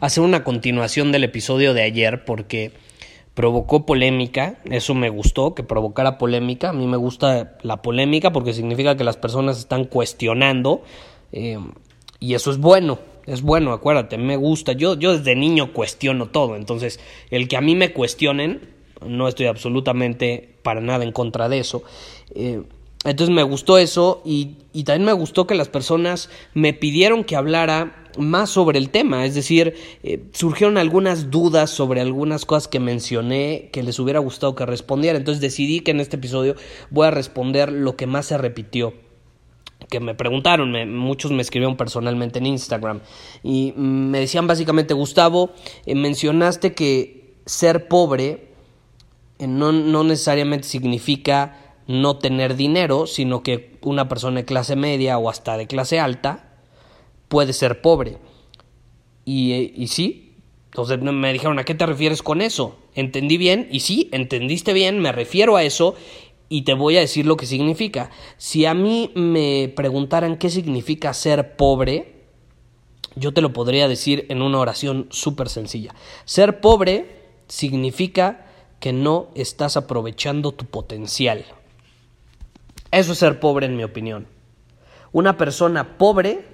hacer una continuación del episodio de ayer porque provocó polémica, eso me gustó, que provocara polémica, a mí me gusta la polémica porque significa que las personas están cuestionando eh, y eso es bueno, es bueno, acuérdate, me gusta, yo, yo desde niño cuestiono todo, entonces el que a mí me cuestionen, no estoy absolutamente para nada en contra de eso. Eh, entonces me gustó eso y, también me gustó que las personas me pidieron que hablara más sobre el tema, es decir, eh, surgieron algunas dudas sobre algunas cosas que mencioné que les hubiera gustado que respondiera, entonces decidí que en este episodio voy a responder lo que más se repitió que me preguntaron, muchos me escribieron personalmente en Instagram y me decían básicamente, Gustavo, eh, mencionaste que ser pobre eh, no, no necesariamente significa no tener dinero, sino que una persona de clase media o hasta de clase alta puede ser pobre. Y, eh, y sí, entonces me dijeron, ¿a qué te refieres con eso? Entendí bien, y sí, entendiste bien, me refiero a eso, y te voy a decir lo que significa. Si a mí me preguntaran qué significa ser pobre, yo te lo podría decir en una oración súper sencilla. Ser pobre significa que no estás aprovechando tu potencial. Eso es ser pobre en mi opinión. Una persona pobre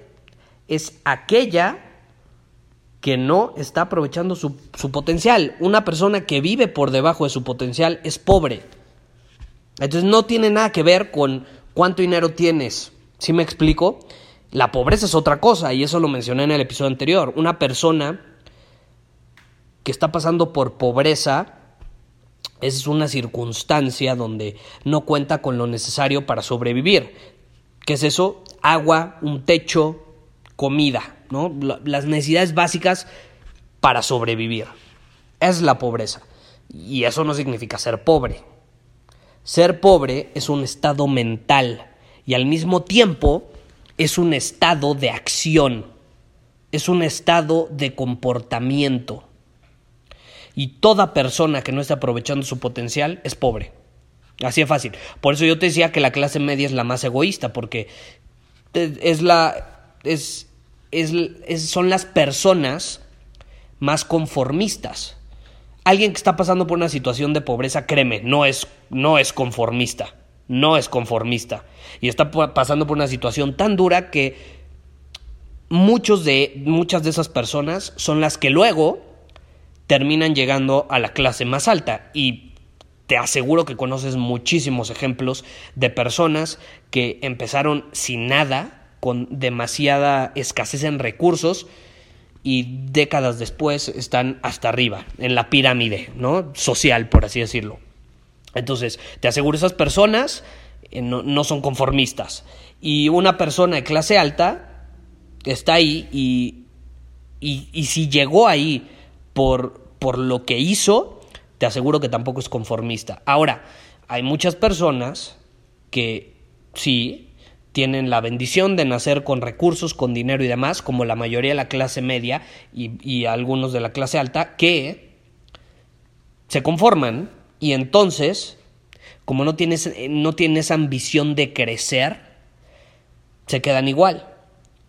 es aquella que no está aprovechando su, su, potencial. Una persona que vive por debajo de su potencial es pobre. Entonces no tiene nada que ver con cuánto dinero tienes. ¿Sí me explico? La pobreza es otra cosa y eso lo mencioné en el episodio anterior. Una persona que está pasando por pobreza es una circunstancia donde no cuenta con lo necesario para sobrevivir. ¿Qué es eso? Agua, un techo, comida, ¿no? Las necesidades básicas para sobrevivir. Es la pobreza. Y eso no significa ser pobre. Ser pobre es un estado mental y al mismo tiempo es un estado de acción, es un estado de comportamiento. Y toda persona que no esté aprovechando su potencial es pobre. Así es fácil. Por eso yo te decía que la clase media es la más egoísta, porque es la. es, es, son las personas más conformistas. Alguien que está pasando por una situación de pobreza, créeme, no es, no es conformista, no es conformista. Y está pasando por una situación tan dura que muchos de, muchas de esas personas son las que luego terminan llegando a la clase más alta. Y te aseguro que conoces muchísimos ejemplos de personas que empezaron sin nada, con demasiada escasez en recursos, y décadas después están hasta arriba, en la pirámide, ¿no? Social, por así decirlo. Entonces, te aseguro, esas personas eh, no, son conformistas. Y una persona de clase alta está ahí y, y, si llegó ahí por, por lo que hizo, te aseguro que tampoco es conformista. Ahora, hay muchas personas que sí, tienen la bendición de nacer con recursos, con dinero y demás, como la mayoría de la clase media y, algunos de la clase alta, que se conforman y entonces, como no tienes, no tienes ambición de crecer, se quedan igual.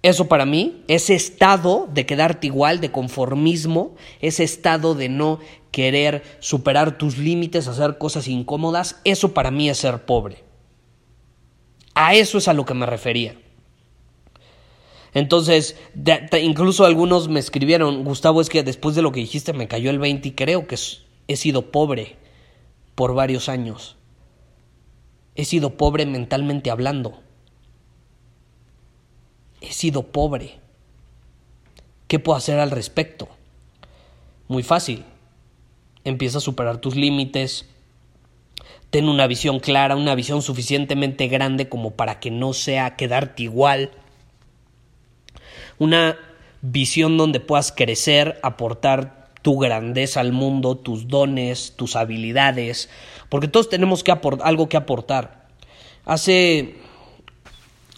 Eso para mí, ese estado de quedarte igual, de conformismo, ese estado de no querer superar tus límites, hacer cosas incómodas, eso para mí es ser pobre. A eso es a lo que me refería. Entonces, incluso algunos me escribieron, Gustavo, es que después de lo que dijiste me cayó el 20 y creo que he sido pobre por varios años. He sido pobre mentalmente hablando. He sido pobre. ¿Qué puedo hacer al respecto? Muy fácil. Empieza a superar tus límites. Ten una visión clara, una visión suficientemente grande como para que no sea quedarte igual una visión donde puedas crecer, aportar tu grandeza al mundo, tus dones, tus habilidades, porque todos tenemos que algo que aportar. Hace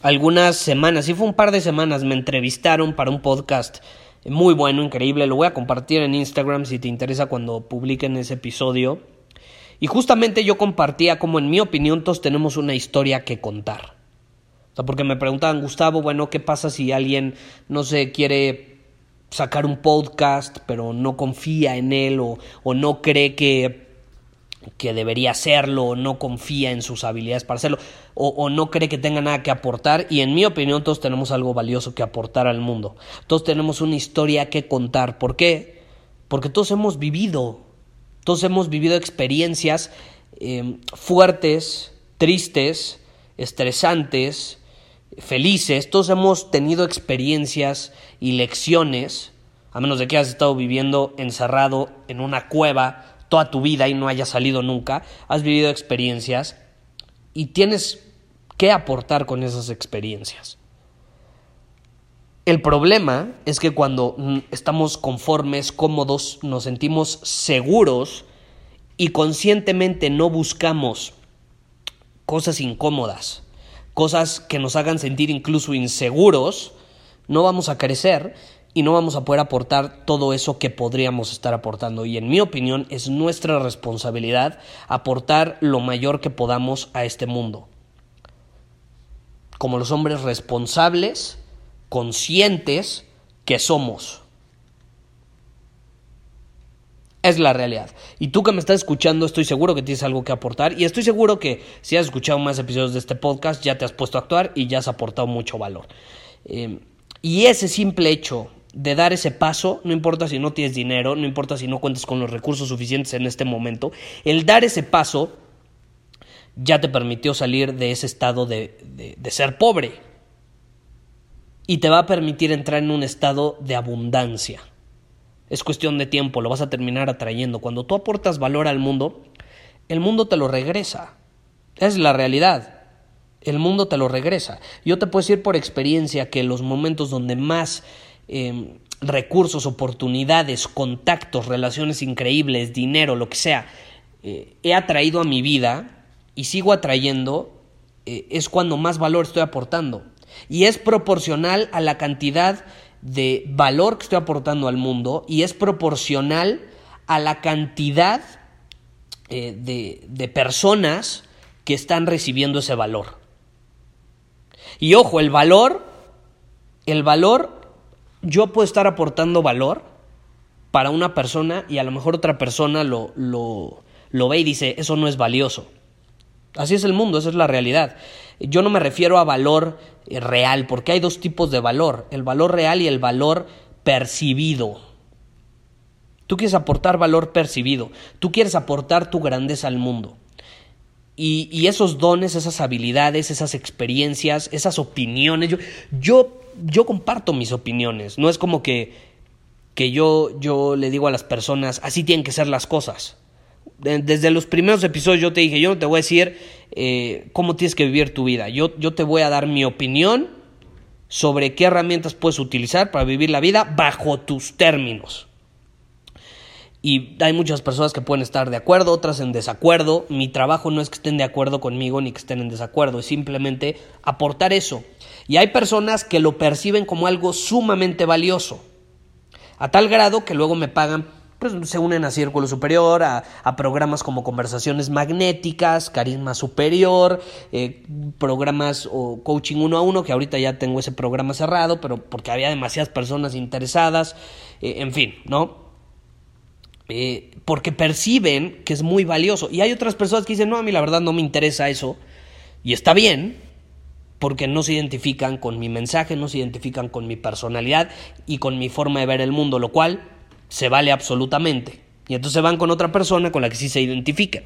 algunas semanas, sí fue un par de semanas, me entrevistaron para un podcast muy bueno, increíble, lo voy a compartir en Instagram si te interesa cuando publiquen ese episodio. Y justamente yo compartía como en mi opinión todos tenemos una historia que contar sea, porque me preguntaban, Gustavo, bueno, ¿qué pasa si alguien, no sé, quiere sacar un podcast, pero no confía en él o, no cree que, que debería hacerlo, o no confía en sus habilidades para hacerlo, o, no cree que tenga nada que aportar. Y en mi opinión, todos tenemos algo valioso que aportar al mundo. Todos tenemos una historia que contar. ¿Por qué? Porque todos hemos vivido, todos hemos vivido experiencias eh, fuertes, tristes, estresantes, felices, todos hemos tenido experiencias y lecciones, a menos de que hayas estado viviendo encerrado en una cueva toda tu vida y no hayas salido nunca, has vivido experiencias y tienes que aportar con esas experiencias. El problema es que cuando estamos conformes, cómodos, nos sentimos seguros y conscientemente no buscamos cosas incómodas, cosas que nos hagan sentir incluso inseguros, no vamos a crecer y no vamos a poder aportar todo eso que podríamos estar aportando. Y en mi opinión es nuestra responsabilidad aportar lo mayor que podamos a este mundo. Como los hombres responsables, conscientes que somos. Es la realidad. Y tú que me estás escuchando, estoy seguro que tienes algo que aportar. Y estoy seguro que si has escuchado más episodios de este podcast, ya te has puesto a actuar y ya has aportado mucho valor. Em, y ese simple hecho de dar ese paso, no importa si no tienes dinero, no importa si no cuentas con los recursos suficientes en este momento, el dar ese paso ya te permitió salir de ese estado de, de ser pobre. Y te va a permitir entrar en un estado de abundancia. Es cuestión de tiempo, lo vas a terminar atrayendo. Cuando tú aportas valor al mundo, el mundo te lo regresa. Es la realidad. El mundo te lo regresa. Yo te puedo decir por experiencia que los momentos donde más em, recursos, oportunidades, contactos, relaciones increíbles, dinero, lo que sea, eh, he atraído a mi vida y sigo atrayendo, eh, es cuando más valor estoy aportando. Y es proporcional a la cantidad de valor que estoy aportando al mundo y es proporcional a la cantidad eh, de, de personas que están recibiendo ese valor. Y ojo, el valor, el valor, yo puedo estar aportando valor para una persona y a lo mejor otra persona lo, lo, lo ve y dice, eso no es valioso. Así es el mundo, esa es la realidad. Yo no me refiero a valor eh, real, porque hay dos tipos de valor, el valor real y el valor percibido. Tú quieres aportar valor percibido, tú quieres aportar tu grandeza al mundo. Y, esos dones, esas habilidades, esas experiencias, esas opiniones, yo, yo, yo comparto mis opiniones, no es como que, que yo, yo le digo a las personas, así tienen que ser las cosas desde los primeros episodios yo te dije, yo no te voy a decir eh, cómo tienes que vivir tu vida, yo, yo te voy a dar mi opinión sobre qué herramientas puedes utilizar para vivir la vida bajo tus términos. Y hay muchas personas que pueden estar de acuerdo, otras en desacuerdo. Mi trabajo no es que estén de acuerdo conmigo ni que estén en desacuerdo, es simplemente aportar eso. Y hay personas que lo perciben como algo sumamente valioso, a tal grado que luego me pagan pues se unen a Círculo Superior, a, programas como Conversaciones Magnéticas, Carisma Superior, eh, programas o Coaching uno a uno, que ahorita ya tengo ese programa cerrado, pero porque había demasiadas personas interesadas, eh, en fin, ¿no? Eh, porque perciben que es muy valioso. Y hay otras personas que dicen, no, a mí la verdad no me interesa eso, y está bien, porque no se identifican con mi mensaje, no se identifican con mi personalidad y con mi forma de ver el mundo, lo cual se vale absolutamente. Y entonces van con otra persona con la que sí se identifiquen.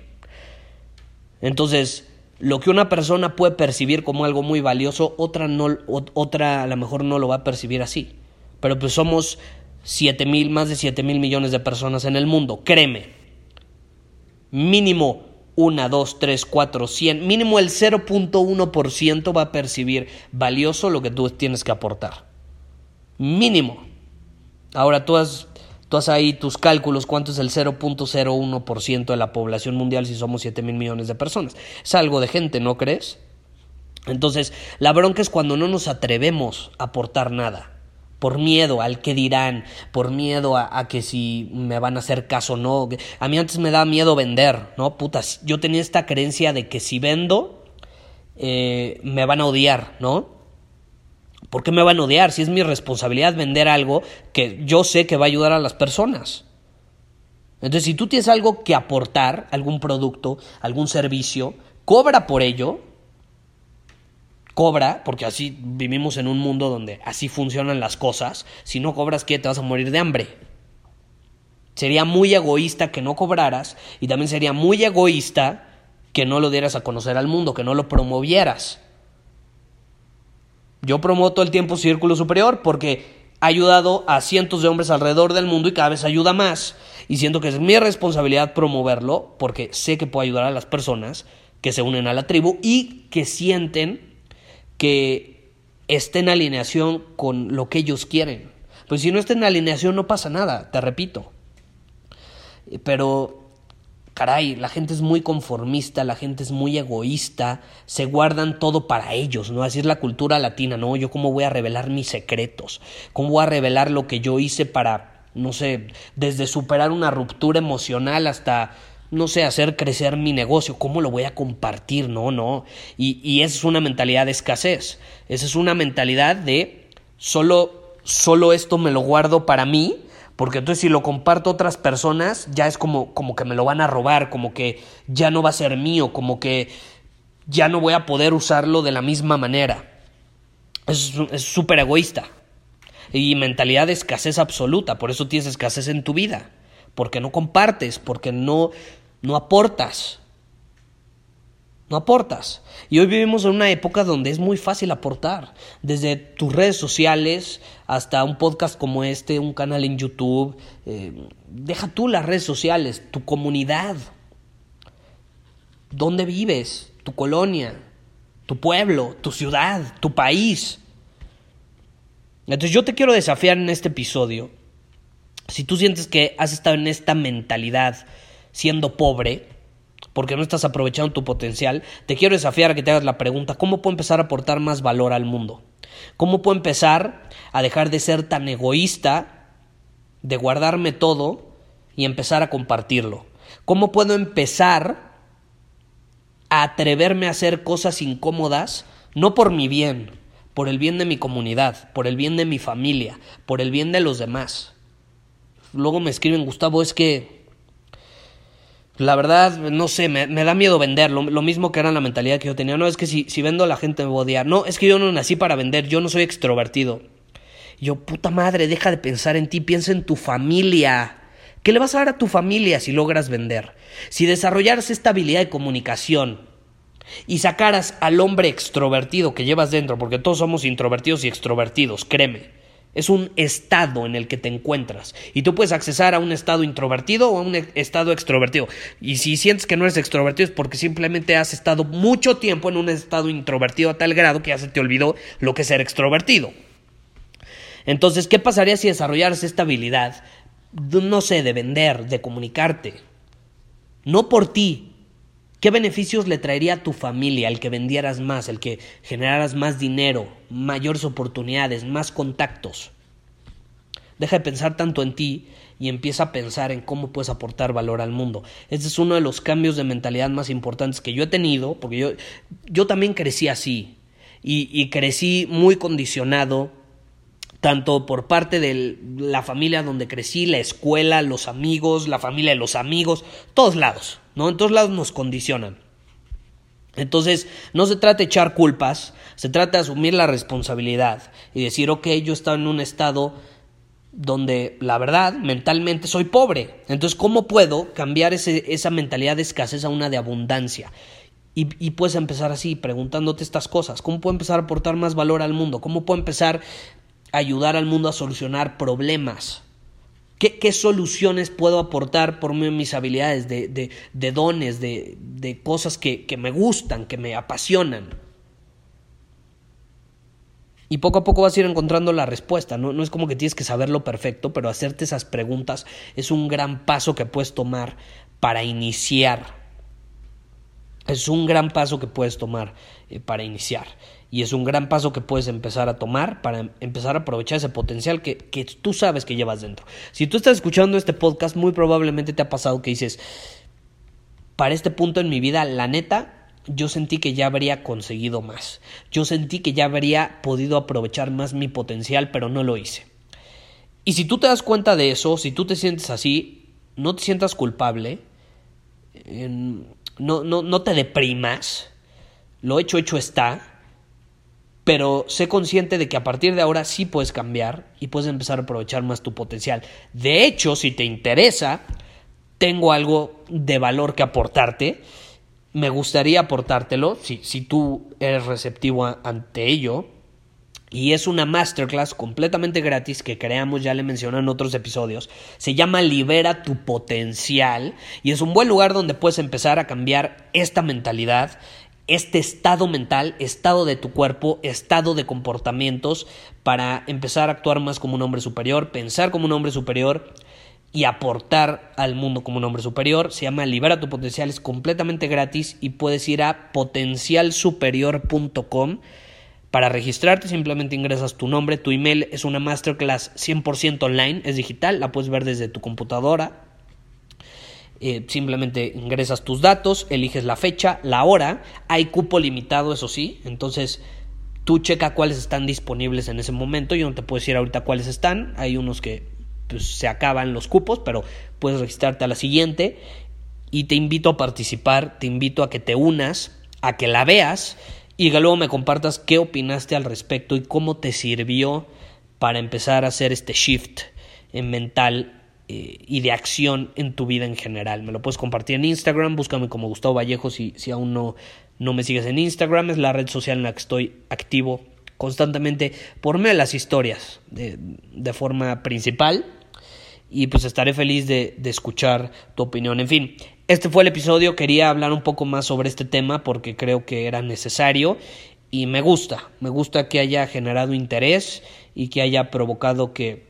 Entonces, lo que una persona puede percibir como algo muy valioso, otra, no, otra a lo mejor no lo va a percibir así. Pero pues somos siete mil, más de 7 mil millones de personas en el mundo, créeme. Mínimo 1, 2, 3, 4, 100, mínimo el 0.1% va a percibir valioso lo que tú tienes que aportar. Mínimo. Ahora tú has, tú has ahí tus cálculos, cuánto es el 0.01% de la población mundial si somos 7 mil millones de personas. Es algo de gente, ¿no crees? Entonces, la bronca es cuando no nos atrevemos a aportar nada por miedo al que dirán, por miedo a, que si me van a hacer caso o no. A mí antes me da miedo vender, ¿no? Putas, yo tenía esta creencia de que si vendo, eh, me van a odiar, ¿no? ¿Por qué me van a odiar? Si es mi responsabilidad vender algo que yo sé que va a ayudar a las personas. Entonces, si tú tienes algo que aportar, algún producto, algún servicio, cobra por ello, cobra, porque así vivimos en un mundo donde así funcionan las cosas, si no cobras, ¿qué? Te vas a morir de hambre. Sería muy egoísta que no cobraras y también sería muy egoísta que no lo dieras a conocer al mundo, que no lo promovieras. Yo promuevo todo el tiempo Círculo Superior porque ha ayudado a cientos de hombres alrededor del mundo y cada vez ayuda más. Y siento que es mi responsabilidad promoverlo porque sé que puedo ayudar a las personas que se unen a la tribu y que sienten que esté en alineación con lo que ellos quieren. Pues si no está en alineación no pasa nada, te repito. Pero, caray, la gente es muy conformista, la gente es muy egoísta, se guardan todo para ellos, ¿no? Así es la cultura latina, ¿no? Yo cómo voy a revelar mis secretos, cómo voy a revelar lo que yo hice para, no sé, desde superar una ruptura emocional hasta no sé, hacer crecer mi negocio, ¿cómo lo voy a compartir? No, no. Y, y esa es una mentalidad de escasez. Esa es una mentalidad de solo, solo esto me lo guardo para mí, porque entonces si lo comparto a otras personas, ya es como, como que me lo van a robar, como que ya no va a ser mío, como que ya no voy a poder usarlo de la misma manera. Es súper egoísta. Y mentalidad de escasez absoluta, por eso tienes escasez en tu vida porque no compartes, porque no, no aportas. No aportas. Y hoy vivimos en una época donde es muy fácil aportar. Desde tus redes sociales hasta un podcast como este, un canal en YouTube. Eh, deja tú las redes sociales, tu comunidad. ¿Dónde vives? Tu colonia, tu pueblo, tu ciudad, tu país. Entonces yo te quiero desafiar en este episodio. Si tú sientes que has estado en esta mentalidad siendo pobre, porque no estás aprovechando tu potencial, te quiero desafiar a que te hagas la pregunta, ¿cómo puedo empezar a aportar más valor al mundo? ¿Cómo puedo empezar a dejar de ser tan egoísta, de guardarme todo y empezar a compartirlo? ¿Cómo puedo empezar a atreverme a hacer cosas incómodas, no por mi bien, por el bien de mi comunidad, por el bien de mi familia, por el bien de los demás? Luego me escriben, Gustavo, es que la verdad, no sé, me, da miedo vender. Lo, mismo que era la mentalidad que yo tenía. No, es que si, si vendo la gente me va. No, es que yo no nací para vender. Yo no soy extrovertido. yo, puta madre, deja de pensar en ti. Piensa en tu familia. ¿Qué le vas a dar a tu familia si logras vender? Si desarrollaras esta habilidad de comunicación y sacaras al hombre extrovertido que llevas dentro, porque todos somos introvertidos y extrovertidos, créeme es un estado en el que te encuentras. Y tú puedes accesar a un estado introvertido o a un estado extrovertido. Y si sientes que no eres extrovertido es porque simplemente has estado mucho tiempo en un estado introvertido a tal grado que ya se te olvidó lo que es ser extrovertido. Entonces, ¿qué pasaría si desarrollaras esta habilidad, no sé, de vender, de comunicarte? No por ti, ¿Qué beneficios le traería a tu familia el que vendieras más, el que generaras más dinero, mayores oportunidades, más contactos? Deja de pensar tanto en ti y empieza a pensar en cómo puedes aportar valor al mundo. Este es uno de los cambios de mentalidad más importantes que yo he tenido, porque yo, yo también crecí así y, y crecí muy condicionado tanto por parte de la familia donde crecí, la escuela, los amigos, la familia de los amigos, todos lados. ¿no? En todos lados nos condicionan. Entonces, no se trata de echar culpas, se trata de asumir la responsabilidad y decir, ok, yo estaba en un estado donde la verdad mentalmente soy pobre. Entonces, ¿cómo puedo cambiar ese, esa mentalidad de escasez a una de abundancia? Y, y, puedes empezar así, preguntándote estas cosas. ¿Cómo puedo empezar a aportar más valor al mundo? ¿Cómo puedo empezar ayudar al mundo a solucionar problemas? ¿Qué, qué soluciones puedo aportar por medio de mis habilidades, de, de, dones, de, de cosas que, que me gustan, que me apasionan? Y poco a poco vas a ir encontrando la respuesta. ¿no? no es como que tienes que saberlo perfecto, pero hacerte esas preguntas es un gran paso que puedes tomar para iniciar. Es un gran paso que puedes tomar eh, para iniciar. Y es un gran paso que puedes empezar a tomar para empezar a aprovechar ese potencial que, que tú sabes que llevas dentro. Si tú estás escuchando este podcast, muy probablemente te ha pasado que dices, para este punto en mi vida, la neta, yo sentí que ya habría conseguido más. Yo sentí que ya habría podido aprovechar más mi potencial, pero no lo hice. Y si tú te das cuenta de eso, si tú te sientes así, no te sientas culpable, no, no, no te deprimas, lo hecho, hecho está, pero sé consciente de que a partir de ahora sí puedes cambiar y puedes empezar a aprovechar más tu potencial. De hecho, si te interesa, tengo algo de valor que aportarte me gustaría aportártelo si, si tú eres receptivo ante ello. Y es una masterclass completamente gratis que creamos, ya le mencioné en otros episodios. Se llama Libera tu potencial y es un buen lugar donde puedes empezar a cambiar esta mentalidad, este estado mental, estado de tu cuerpo, estado de comportamientos para empezar a actuar más como un hombre superior, pensar como un hombre superior y aportar al mundo como un hombre superior. Se llama Libera tu potencial, es completamente gratis y puedes ir a potencialsuperior.com. Para registrarte simplemente ingresas tu nombre, tu email, es una masterclass 100% online, es digital, la puedes ver desde tu computadora. Eh, simplemente ingresas tus datos, eliges la fecha, la hora, hay cupo limitado, eso sí, entonces tú checa cuáles están disponibles en ese momento, yo no te puedo decir ahorita cuáles están, hay unos que pues, se acaban los cupos, pero puedes registrarte a la siguiente y te invito a participar, te invito a que te unas, a que la veas y que luego me compartas qué opinaste al respecto y cómo te sirvió para empezar a hacer este shift en mental y de acción en tu vida en general. Me lo puedes compartir en Instagram, búscame como Gustavo Vallejo si, si aún no, no me sigues en Instagram, es la red social en la que estoy activo constantemente por medio de las historias de, de forma principal y pues estaré feliz de, de, escuchar tu opinión. En fin, este fue el episodio, quería hablar un poco más sobre este tema porque creo que era necesario y me gusta, me gusta que haya generado interés y que haya provocado que